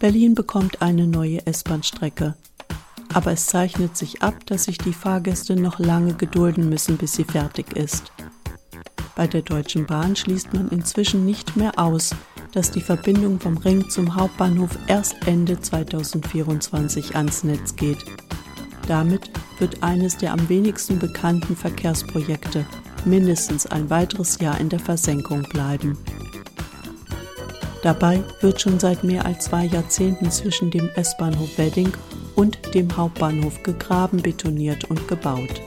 Berlin bekommt eine neue S-Bahn-Strecke. Aber es zeichnet sich ab, dass sich die Fahrgäste noch lange gedulden müssen, bis sie fertig ist. Bei der Deutschen Bahn schließt man inzwischen nicht mehr aus, dass die Verbindung vom Ring zum Hauptbahnhof erst Ende 2024 ans Netz geht. Damit wird eines der am wenigsten bekannten Verkehrsprojekte mindestens ein weiteres Jahr in der Versenkung bleiben. Dabei wird schon seit mehr als zwei Jahrzehnten zwischen dem S-Bahnhof Wedding und dem Hauptbahnhof gegraben, betoniert und gebaut.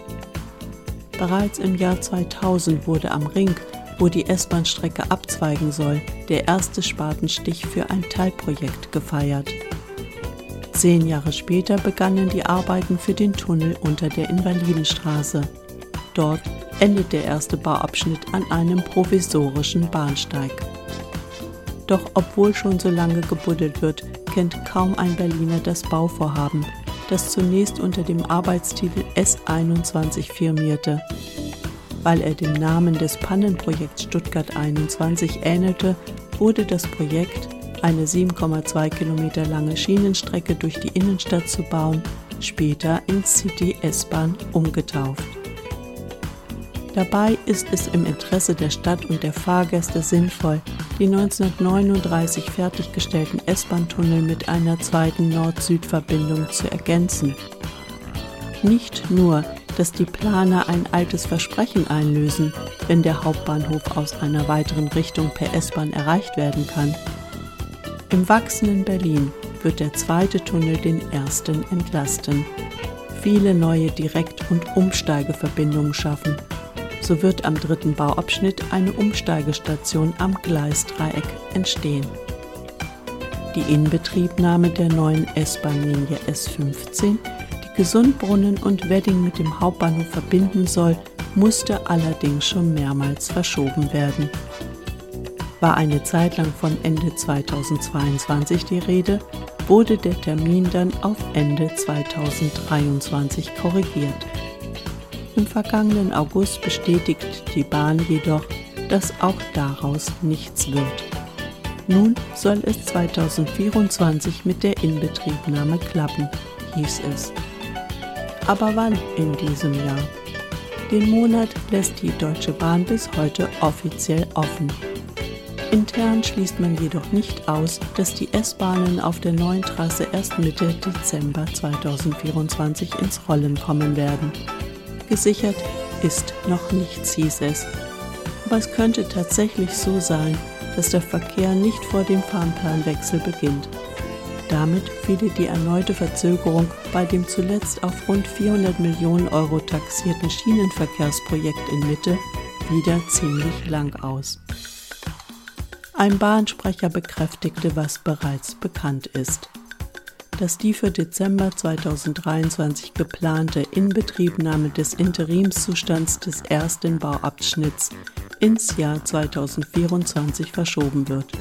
Bereits im Jahr 2000 wurde am Ring wo die S-Bahn-Strecke abzweigen soll, der erste Spatenstich für ein Teilprojekt gefeiert. Zehn Jahre später begannen die Arbeiten für den Tunnel unter der Invalidenstraße. Dort endet der erste Bauabschnitt an einem provisorischen Bahnsteig. Doch obwohl schon so lange gebuddelt wird, kennt kaum ein Berliner das Bauvorhaben, das zunächst unter dem Arbeitstitel S21 firmierte weil er dem Namen des Pannenprojekts Stuttgart 21 ähnelte, wurde das Projekt, eine 7,2 Kilometer lange Schienenstrecke durch die Innenstadt zu bauen, später in City S-Bahn umgetauft. Dabei ist es im Interesse der Stadt und der Fahrgäste sinnvoll, die 1939 fertiggestellten S-Bahn-Tunnel mit einer zweiten Nord-Süd-Verbindung zu ergänzen. Nicht nur dass die Planer ein altes Versprechen einlösen, wenn der Hauptbahnhof aus einer weiteren Richtung per S-Bahn erreicht werden kann. Im wachsenden Berlin wird der zweite Tunnel den ersten entlasten, viele neue Direkt- und Umsteigeverbindungen schaffen. So wird am dritten Bauabschnitt eine Umsteigestation am Gleisdreieck entstehen. Die Inbetriebnahme der neuen S-Bahn-Linie S15 Gesundbrunnen und Wedding mit dem Hauptbahnhof verbinden soll, musste allerdings schon mehrmals verschoben werden. War eine Zeit lang von Ende 2022 die Rede, wurde der Termin dann auf Ende 2023 korrigiert. Im vergangenen August bestätigt die Bahn jedoch, dass auch daraus nichts wird. Nun soll es 2024 mit der Inbetriebnahme klappen, hieß es. Aber wann in diesem Jahr? Den Monat lässt die Deutsche Bahn bis heute offiziell offen. Intern schließt man jedoch nicht aus, dass die S-Bahnen auf der neuen Trasse erst Mitte Dezember 2024 ins Rollen kommen werden. Gesichert ist noch nichts, hieß es. Aber es könnte tatsächlich so sein, dass der Verkehr nicht vor dem Fahrplanwechsel beginnt. Damit fiele die erneute Verzögerung bei dem zuletzt auf rund 400 Millionen Euro taxierten Schienenverkehrsprojekt in Mitte wieder ziemlich lang aus. Ein Bahnsprecher bekräftigte, was bereits bekannt ist. Dass die für Dezember 2023 geplante Inbetriebnahme des Interimszustands des ersten Bauabschnitts ins Jahr 2024 verschoben wird.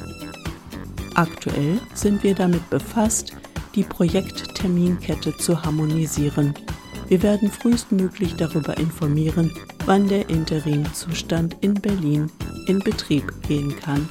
Aktuell sind wir damit befasst, die Projektterminkette zu harmonisieren. Wir werden frühestmöglich darüber informieren, wann der Interimzustand in Berlin in Betrieb gehen kann.